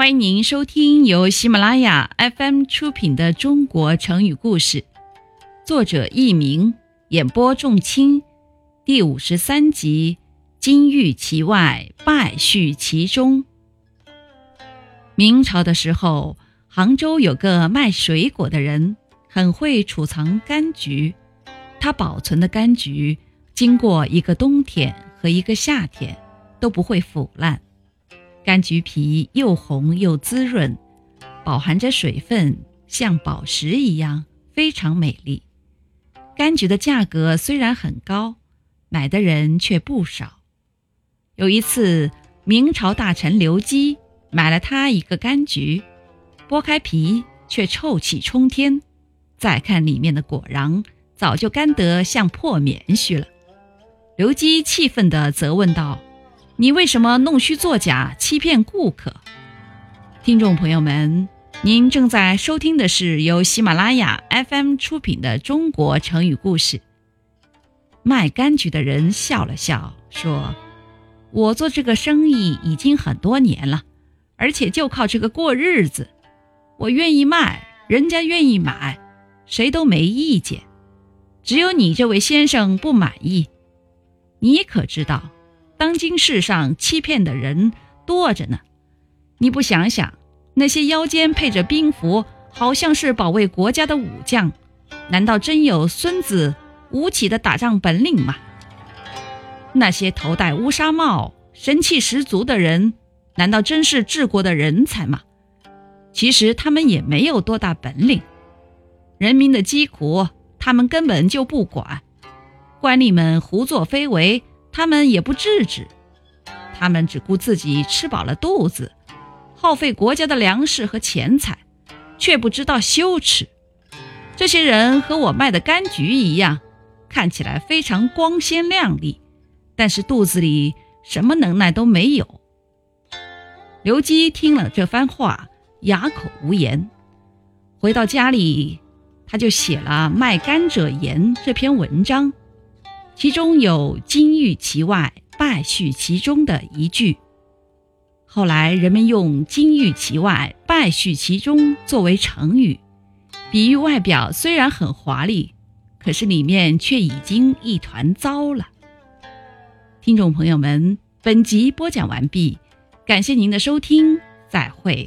欢迎您收听由喜马拉雅 FM 出品的《中国成语故事》，作者佚名，演播仲卿，第五十三集：金玉其外，败絮其中。明朝的时候，杭州有个卖水果的人，很会储藏柑橘。他保存的柑橘，经过一个冬天和一个夏天，都不会腐烂。柑橘皮又红又滋润，饱含着水分，像宝石一样，非常美丽。柑橘的价格虽然很高，买的人却不少。有一次，明朝大臣刘基买了他一个柑橘，剥开皮却臭气冲天，再看里面的果瓤，早就干得像破棉絮了。刘基气愤地责问道。你为什么弄虚作假，欺骗顾客？听众朋友们，您正在收听的是由喜马拉雅 FM 出品的《中国成语故事》。卖柑橘的人笑了笑，说：“我做这个生意已经很多年了，而且就靠这个过日子。我愿意卖，人家愿意买，谁都没意见。只有你这位先生不满意。你可知道？”当今世上欺骗的人多着呢，你不想想，那些腰间配着兵符，好像是保卫国家的武将，难道真有孙子吴起的打仗本领吗？那些头戴乌纱帽、神气十足的人，难道真是治国的人才吗？其实他们也没有多大本领，人民的疾苦他们根本就不管，官吏们胡作非为。他们也不制止，他们只顾自己吃饱了肚子，耗费国家的粮食和钱财，却不知道羞耻。这些人和我卖的柑橘一样，看起来非常光鲜亮丽，但是肚子里什么能耐都没有。刘基听了这番话，哑口无言。回到家里，他就写了《卖柑者言》这篇文章。其中有“金玉其外，败絮其中”的一句，后来人们用“金玉其外，败絮其中”作为成语，比喻外表虽然很华丽，可是里面却已经一团糟了。听众朋友们，本集播讲完毕，感谢您的收听，再会。